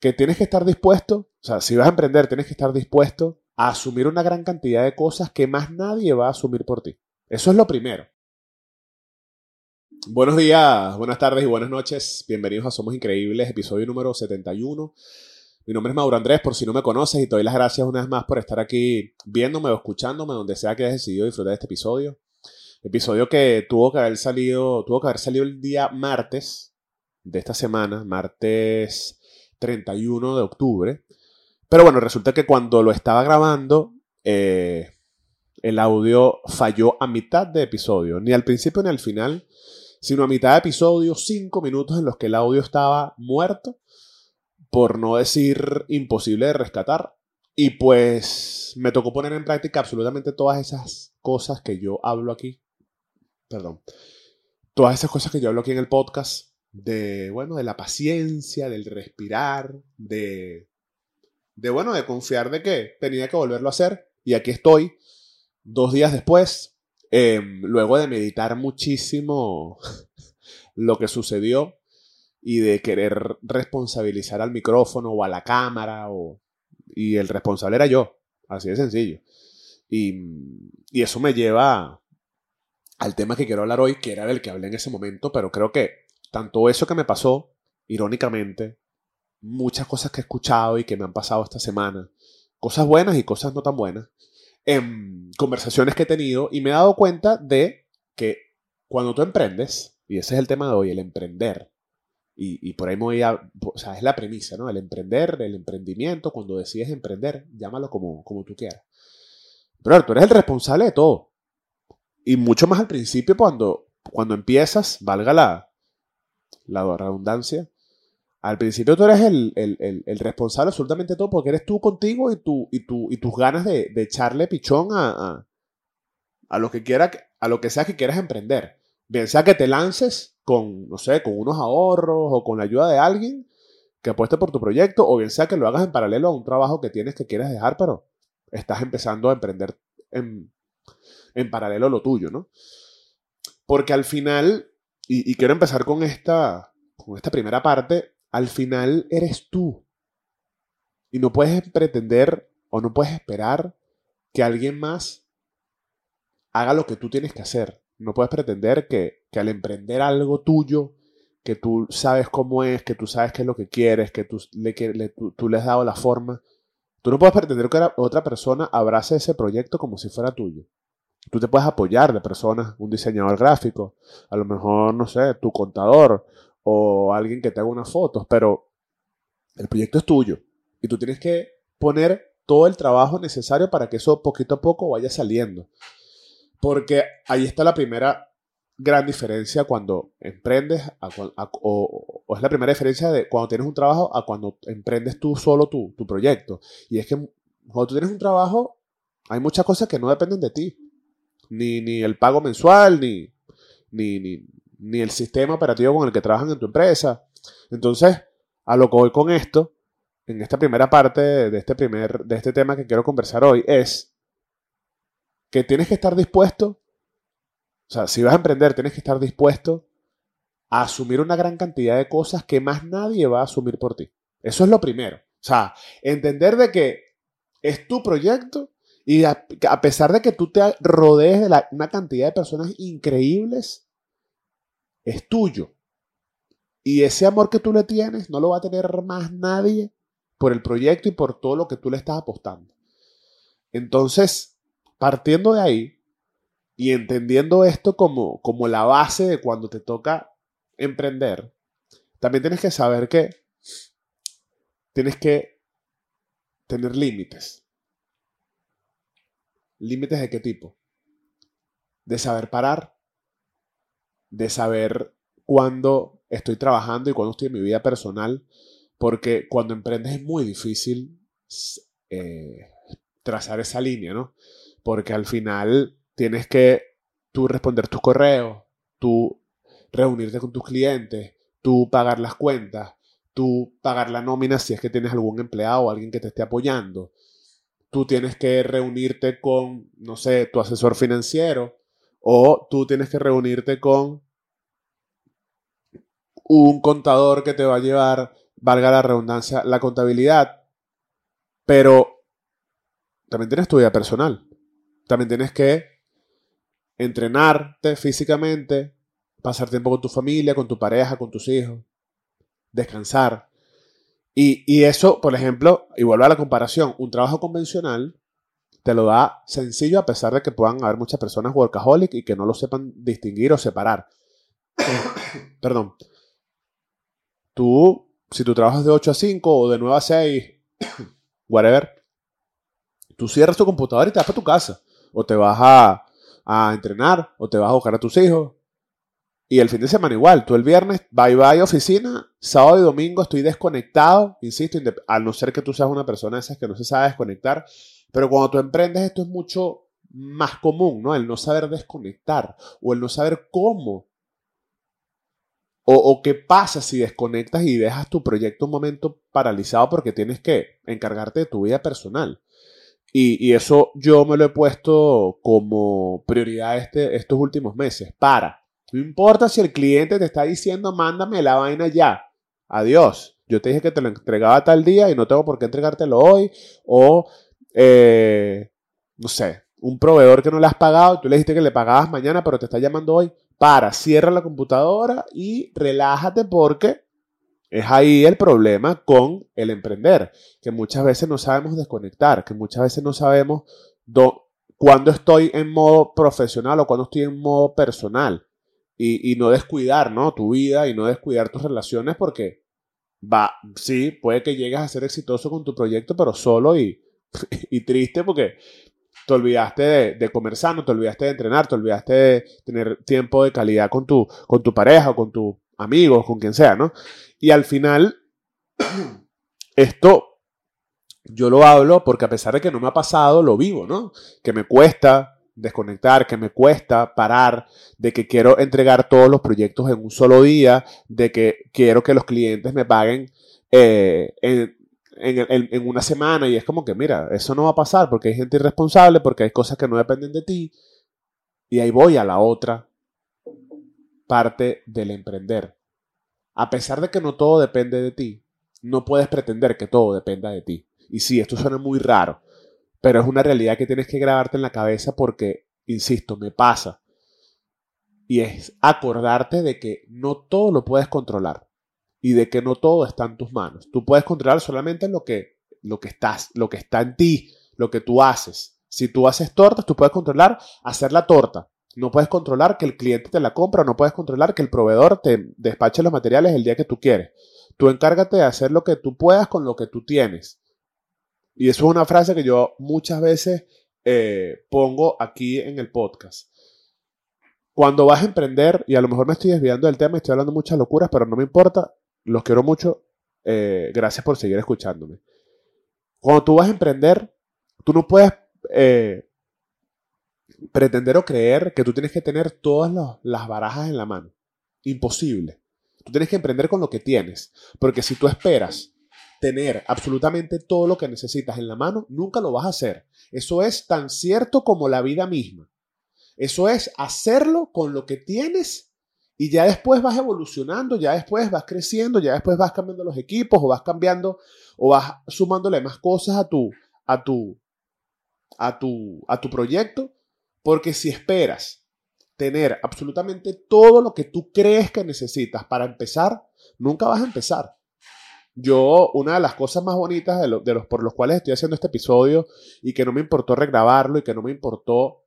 que tienes que estar dispuesto, o sea, si vas a emprender, tienes que estar dispuesto a asumir una gran cantidad de cosas que más nadie va a asumir por ti. Eso es lo primero. Buenos días, buenas tardes y buenas noches. Bienvenidos a Somos Increíbles, episodio número 71. Mi nombre es Mauro Andrés, por si no me conoces, y te doy las gracias una vez más por estar aquí viéndome o escuchándome, donde sea que hayas decidido disfrutar de este episodio. Episodio que tuvo que haber salido, tuvo que haber salido el día martes de esta semana, martes 31 de octubre. Pero bueno, resulta que cuando lo estaba grabando, eh, el audio falló a mitad de episodio, ni al principio ni al final, sino a mitad de episodio, cinco minutos en los que el audio estaba muerto, por no decir imposible de rescatar. Y pues me tocó poner en práctica absolutamente todas esas cosas que yo hablo aquí perdón, todas esas cosas que yo hablo aquí en el podcast, de, bueno, de la paciencia, del respirar, de, de, bueno, de confiar de que tenía que volverlo a hacer. Y aquí estoy, dos días después, em, luego de meditar muchísimo lo que sucedió y de querer responsabilizar al micrófono o a la cámara, o, y el responsable era yo, así de sencillo. Y, y eso me lleva al tema que quiero hablar hoy, que era del que hablé en ese momento, pero creo que tanto eso que me pasó, irónicamente, muchas cosas que he escuchado y que me han pasado esta semana, cosas buenas y cosas no tan buenas, en conversaciones que he tenido y me he dado cuenta de que cuando tú emprendes, y ese es el tema de hoy, el emprender, y, por ahí me voy a, o sea, es la premisa, ¿no? El emprender, el emprendimiento, cuando decides emprender, llámalo como, como tú quieras. Pero tú eres el responsable de todo. Y mucho más al principio cuando, cuando empiezas, valga la, la redundancia, al principio tú eres el, responsable absolutamente de todo porque eres tú contigo y, tu, y, tu, y tus ganas de, echarle pichón a, a, lo que quiera, a lo que sea que quieras emprender. Bien sea que te lances con, no sé, con unos ahorros o con la ayuda de alguien que apueste por tu proyecto, o bien sea que lo hagas en paralelo a un trabajo que tienes que quieras dejar, pero estás empezando a emprender en, en paralelo a lo tuyo, ¿no? Porque al final, y, quiero empezar con esta, con esta primera parte, al final eres tú. Y no puedes pretender o no puedes esperar que alguien más haga lo que tú tienes que hacer. No puedes pretender que, al emprender algo tuyo, que tú sabes cómo es, que tú sabes qué es lo que quieres, que tú le, tú le has dado la forma, tú no puedes pretender que otra persona abrace ese proyecto como si fuera tuyo. Tú te puedes apoyar de personas, un diseñador gráfico, a lo mejor, no sé, tu contador o alguien que te haga unas fotos, pero el proyecto es tuyo y tú tienes que poner todo el trabajo necesario para que eso poquito a poco vaya saliendo. Porque ahí está la primera gran diferencia cuando emprendes o, es la primera diferencia de cuando tienes un trabajo a cuando emprendes tú solo tu, tu proyecto. Y es que cuando tú tienes un trabajo, hay muchas cosas que no dependen de ti ni, ni el pago mensual, ni, ni, ni, el sistema operativo con el que trabajan en tu empresa. Entonces, a lo que voy con esto, en esta primera parte de este, primer, de este tema que quiero conversar hoy, es que tienes que estar dispuesto, o sea, si vas a emprender, tienes que estar dispuesto a asumir una gran cantidad de cosas que más nadie va a asumir por ti. Eso es lo primero. O sea, entender de que es tu proyecto y a, pesar de que tú te rodees de una cantidad de personas increíbles, es tuyo. Y ese amor que tú le tienes no lo va a tener más nadie por el proyecto y por todo lo que tú le estás apostando. Entonces, partiendo de ahí y entendiendo esto como, como la base de cuando te toca emprender, también tienes que saber que tienes que tener límites. ¿Límites de qué tipo? De saber parar, de saber cuándo estoy trabajando y cuándo estoy en mi vida personal, porque cuando emprendes es muy difícil eh, trazar esa línea, ¿no? Porque al final tienes que tú responder tus correos, tú reunirte con tus clientes, tú pagar las cuentas, tú pagar la nómina si es que tienes algún empleado o alguien que te esté apoyando, tú tienes que reunirte con, no sé, tu asesor financiero o tú tienes que reunirte con un contador que te va a llevar valga la redundancia, la contabilidad, pero también tienes tu vida personal. También tienes que entrenarte físicamente, pasar tiempo con tu familia, con tu pareja, con tus hijos, descansar. Y, eso, por ejemplo, y vuelvo a la comparación, un trabajo convencional te lo da sencillo a pesar de que puedan haber muchas personas workaholic y que no lo sepan distinguir o separar. Perdón. Tú, si tú trabajas de 8 a 5 o de 9 a 6, whatever, tú cierras tu computadora y te vas para tu casa. O te vas a, a entrenar, o te vas a buscar a tus hijos. Y el fin de semana igual, tú el viernes, bye bye oficina, sábado y domingo estoy desconectado, insisto, a no ser que tú seas una persona de esas que no se sabe desconectar, pero cuando tú emprendes esto es mucho más común, ¿no? El no saber desconectar o el no saber cómo. O, qué pasa si desconectas y dejas tu proyecto un momento paralizado porque tienes que encargarte de tu vida personal. Y, eso yo me lo he puesto como prioridad este, estos últimos meses. Para. No importa si el cliente te está diciendo, mándame la vaina ya. Adiós. Yo te dije que te lo entregaba tal día y no tengo por qué entregártelo hoy. O eh, no sé, un proveedor que no le has pagado, tú le dijiste que le pagabas mañana, pero te está llamando hoy, para, cierra la computadora y relájate porque es ahí el problema con el emprender, que muchas veces no sabemos desconectar, que muchas veces no sabemos cuándo estoy en modo profesional o cuándo estoy en modo personal. Y, y, no descuidar, ¿no? Tu vida y no descuidar tus relaciones porque va, sí, puede que llegues a ser exitoso con tu proyecto, pero solo y, y triste porque te olvidaste de, comer sano, te olvidaste de entrenar, te olvidaste de tener tiempo de calidad con tu, con tu pareja o con tus amigos, con quien sea, ¿no? Y al final, esto yo lo hablo porque a pesar de que no me ha pasado, lo vivo, ¿no? Que me cuesta desconectar, que me cuesta parar, de que quiero entregar todos los proyectos en un solo día, de que quiero que los clientes me paguen eh, en, en, una semana y es como que, mira, eso no va a pasar porque hay gente irresponsable, porque hay cosas que no dependen de ti. Y ahí voy a la otra parte del emprender. A pesar de que no todo depende de ti, no puedes pretender que todo dependa de ti. Y sí, esto suena muy raro, pero es una realidad que tienes que grabarte en la cabeza porque, insisto, me pasa. Y es acordarte de que no todo lo puedes controlar y de que no todo está en tus manos. Tú puedes controlar solamente lo que, lo que, estás, lo que está en ti, lo que tú haces. Si tú haces tortas, tú puedes controlar hacer la torta. No puedes controlar que el cliente te la compra, no puedes controlar que el proveedor te despache los materiales el día que tú quieres. Tú encárgate de hacer lo que tú puedas con lo que tú tienes. Y eso es una frase que yo muchas veces eh, pongo aquí en el podcast. Cuando vas a emprender, y a lo mejor me estoy desviando del tema, estoy hablando muchas locuras, pero no me importa, los quiero mucho. Eh, gracias por seguir escuchándome. Cuando tú vas a emprender, tú no puedes eh, pretender o creer que tú tienes que tener todas las barajas en la mano. Imposible. Tú tienes que emprender con lo que tienes. Porque si tú esperas tener absolutamente todo lo que necesitas en la mano, nunca lo vas a hacer. Eso es tan cierto como la vida misma. Eso es hacerlo con lo que tienes y ya después vas evolucionando, ya después vas creciendo, ya después vas cambiando los equipos o vas cambiando o vas sumándole más cosas a tu, a tu, a tu, a tu proyecto. Porque si esperas tener absolutamente todo lo que tú crees que necesitas para empezar, nunca vas a empezar. Yo, una de las cosas más bonitas de, de los por los cuales estoy haciendo este episodio y que no me importó regrabarlo y que no me importó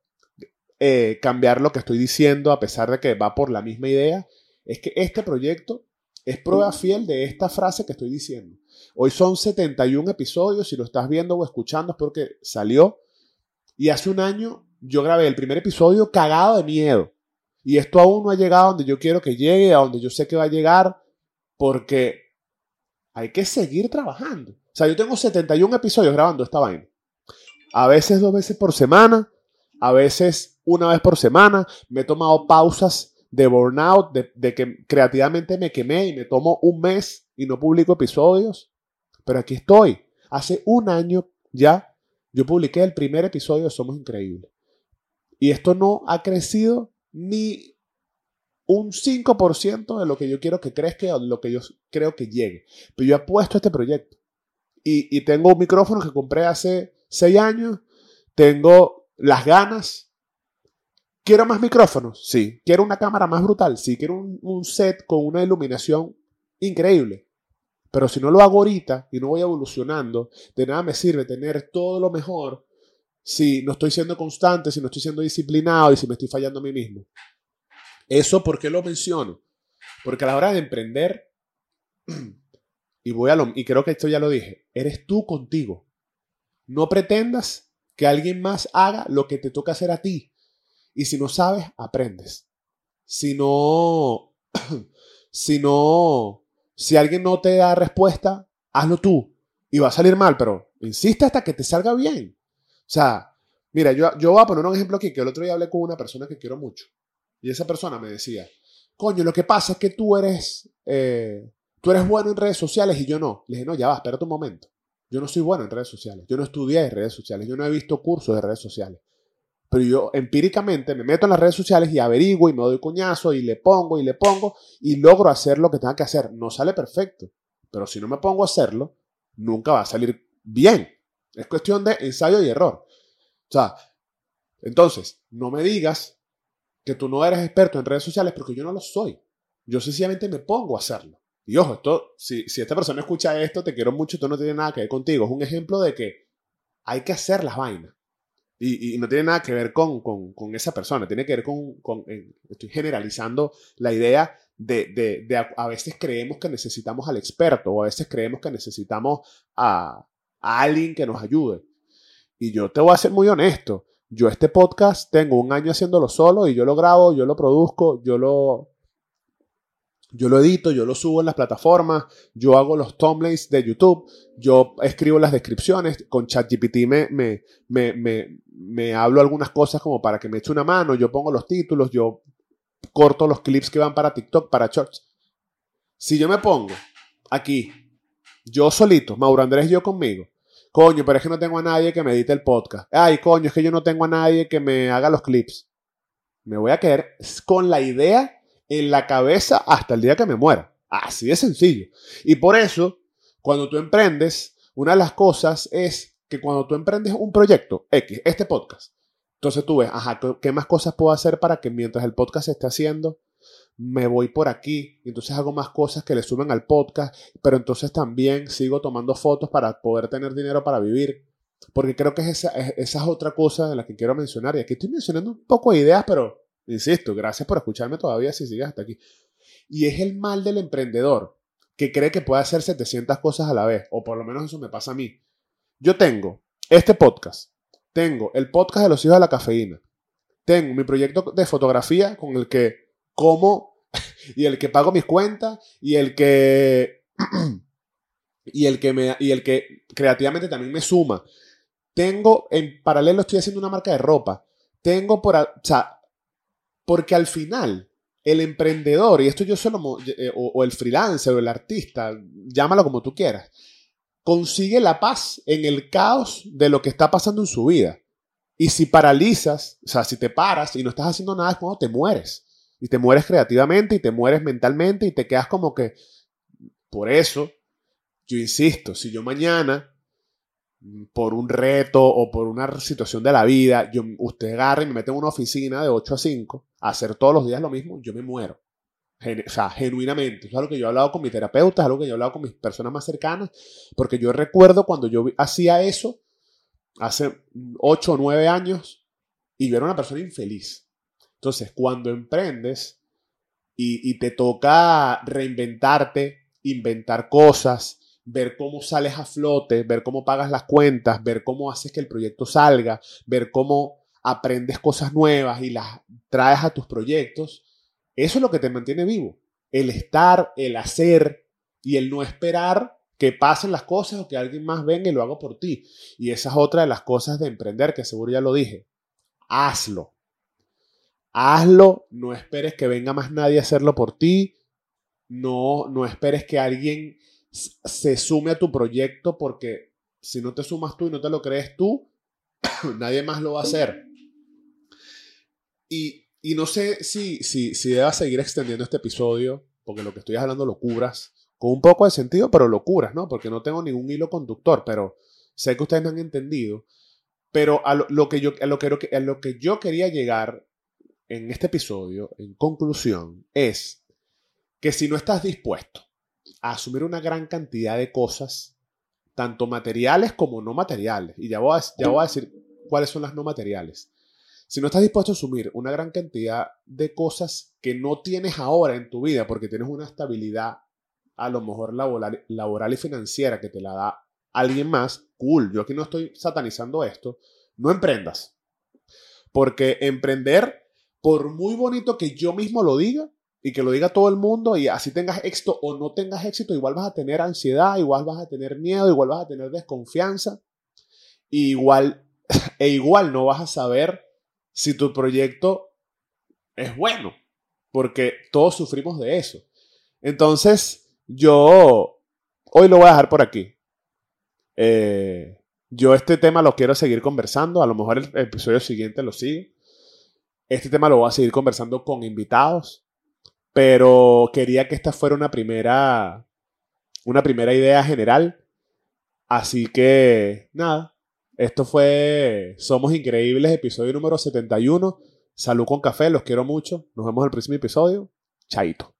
eh, cambiar lo que estoy diciendo a pesar de que va por la misma idea, es que este proyecto es prueba fiel de esta frase que estoy diciendo. Hoy son 71 episodios, si lo estás viendo o escuchando es porque salió. Y hace un año yo grabé el primer episodio cagado de miedo. Y esto aún no ha llegado a donde yo quiero que llegue, a donde yo sé que va a llegar, porque hay que seguir trabajando. O sea, yo tengo 71 episodios grabando esta vaina. A veces dos veces por semana, a veces una vez por semana, me he tomado pausas de burnout, de, que creativamente me quemé y me tomo un mes y no publico episodios. Pero aquí estoy. Hace un año ya yo publiqué el primer episodio Somos Increíbles. Y esto no ha crecido ni un 5% de lo que yo quiero que crezca o de lo que yo creo que llegue. Pero yo apuesto a este proyecto. Y, y tengo un micrófono que compré hace 6 años, tengo las ganas. ¿Quiero más micrófonos? Sí. ¿Quiero una cámara más brutal? Sí. ¿Quiero un, un set con una iluminación increíble? Pero si no lo hago ahorita y no voy evolucionando, de nada me sirve tener todo lo mejor si no estoy siendo constante, si no estoy siendo disciplinado y si me estoy fallando a mí mismo. Eso, ¿por qué lo menciono? Porque a la hora de emprender, y, voy a lo, y creo que esto ya lo dije, eres tú contigo. No pretendas que alguien más haga lo que te toca hacer a ti. Y si no sabes, aprendes. Si no, si no, si alguien no te da respuesta, hazlo tú. Y va a salir mal, pero insiste hasta que te salga bien. O sea, mira, yo, yo voy a poner un ejemplo aquí, que el otro día hablé con una persona que quiero mucho. Y esa persona me decía, coño, lo que pasa es que tú eres, eh, tú eres bueno en redes sociales y yo no. Le dije, no, ya va, espérate un momento. Yo no soy bueno en redes sociales. Yo no estudié en redes sociales. Yo no he visto cursos de redes sociales. Pero yo empíricamente me meto en las redes sociales y averiguo y me doy coñazo y le pongo y le pongo y logro hacer lo que tenga que hacer. No sale perfecto, pero si no me pongo a hacerlo, nunca va a salir bien. Es cuestión de ensayo y error. O sea, entonces, no me digas que tú no eres experto en redes sociales porque yo no lo soy. Yo sencillamente me pongo a hacerlo. Y ojo, esto, si, si esta persona escucha esto, te quiero mucho, esto no tiene nada que ver contigo. Es un ejemplo de que hay que hacer las vainas. Y, no tiene nada que ver con, esa persona, tiene que ver con, estoy generalizando la idea de, de, a, veces creemos que necesitamos al experto o a veces creemos que necesitamos a, a alguien que nos ayude. Y yo te voy a ser muy honesto, yo este podcast tengo un año haciéndolo solo y yo lo grabo, yo lo produzco, yo lo, yo lo edito, yo lo subo en las plataformas, yo hago los thumbnails de YouTube, yo escribo las descripciones, con ChatGPT me, me, me, me, hablo algunas cosas como para que me eche una mano, yo pongo los títulos, yo corto los clips que van para TikTok, para Shorts. Si yo me pongo aquí, yo solito, Mauro Andrés yo conmigo, coño, pero es que no tengo a nadie que me edite el podcast. Ay, coño, es que yo no tengo a nadie que me haga los clips. Me voy a quedar con la idea en la cabeza hasta el día que me muera. Así de sencillo. Y por eso, cuando tú emprendes, una de las cosas es que cuando tú emprendes un proyecto, X, este podcast, entonces tú ves, ajá, ¿qué más cosas puedo hacer para que mientras el podcast se esté haciendo, me voy por aquí, y entonces hago más cosas que le suben al podcast, pero entonces también sigo tomando fotos para poder tener dinero para vivir. Porque creo que esa, esa es otra cosa de la que quiero mencionar. Y aquí estoy mencionando un poco de ideas, pero Insisto, gracias por escucharme todavía si sigues hasta aquí. Y es el mal del emprendedor que cree que puede hacer 700 cosas a la vez, o por lo menos eso me pasa a mí. Yo tengo este podcast, tengo el podcast de los hijos de la cafeína, tengo mi proyecto de fotografía con el que como y el que pago mis cuentas y el que y el que me y el que creativamente también me suma. Tengo en paralelo estoy haciendo una marca de ropa. Tengo por, o sea, porque al final, el emprendedor, y esto yo solo, eh, o, el freelancer o el artista, llámalo como tú quieras, consigue la paz en el caos de lo que está pasando en su vida. Y si paralizas, o sea, si te paras y no estás haciendo nada, es cuando te mueres. Y te mueres creativamente y te mueres mentalmente y te quedas como que... Por eso, yo insisto, si yo mañana por un reto o por una situación de la vida, yo, usted agarra y me mete en una oficina de 8 a 5 a hacer todos los días lo mismo, yo me muero. o sea, genuinamente. es algo que yo he hablado con mi terapeuta, es algo que yo he hablado con mis personas más cercanas, porque yo recuerdo cuando yo hacía eso hace 8 o 9 años y yo era una persona infeliz. Entonces, cuando emprendes y, te toca reinventarte, inventar cosas, ver cómo sales a flote, ver cómo pagas las cuentas, ver cómo haces que el proyecto salga, ver cómo aprendes cosas nuevas y las traes a tus proyectos, eso es lo que te mantiene vivo. El estar, el hacer y el no esperar que pasen las cosas o que alguien más venga y lo haga por ti. Y esa es otra de las cosas de emprender, que seguro ya lo dije. Hazlo. Hazlo, no esperes que venga más nadie a hacerlo por ti. No, no esperes que alguien se sume a tu proyecto porque si no te sumas tú y no te lo crees tú, nadie más lo va a hacer. Y, y no sé si, si, si deba seguir extendiendo este episodio, porque lo que estoy hablando locuras, con un poco de sentido, pero locuras, ¿no? Porque no tengo ningún hilo conductor, pero sé que ustedes me han entendido. Pero a lo, que, yo, a lo, que, a lo que yo quería llegar en este episodio, en conclusión, es que si no estás dispuesto a asumir una gran cantidad de cosas, tanto materiales como no materiales, y ya voy a, ya voy a decir cuáles son las no materiales, si no estás dispuesto a asumir una gran cantidad de cosas que no tienes ahora en tu vida porque tienes una estabilidad a lo mejor laboral, laboral y financiera que te la da alguien más, cool, yo aquí no estoy satanizando esto, no emprendas. Porque emprender, por muy bonito que yo mismo lo diga y que lo diga todo el mundo y así tengas éxito o no tengas éxito, igual vas a tener ansiedad, igual vas a tener miedo, igual vas a tener desconfianza, igual e igual no vas a saber si tu proyecto es bueno, porque todos sufrimos de eso. Entonces, yo hoy lo voy a dejar por aquí. Eh, yo este tema lo quiero seguir conversando, a lo mejor el episodio siguiente lo sigue. Este tema lo voy a seguir conversando con invitados, pero quería que esta fuera una primera, una primera idea general. Así que, nada, esto fue Somos Increíbles, episodio número 71. Salud con café, los quiero mucho. Nos vemos en el próximo episodio. Chaito.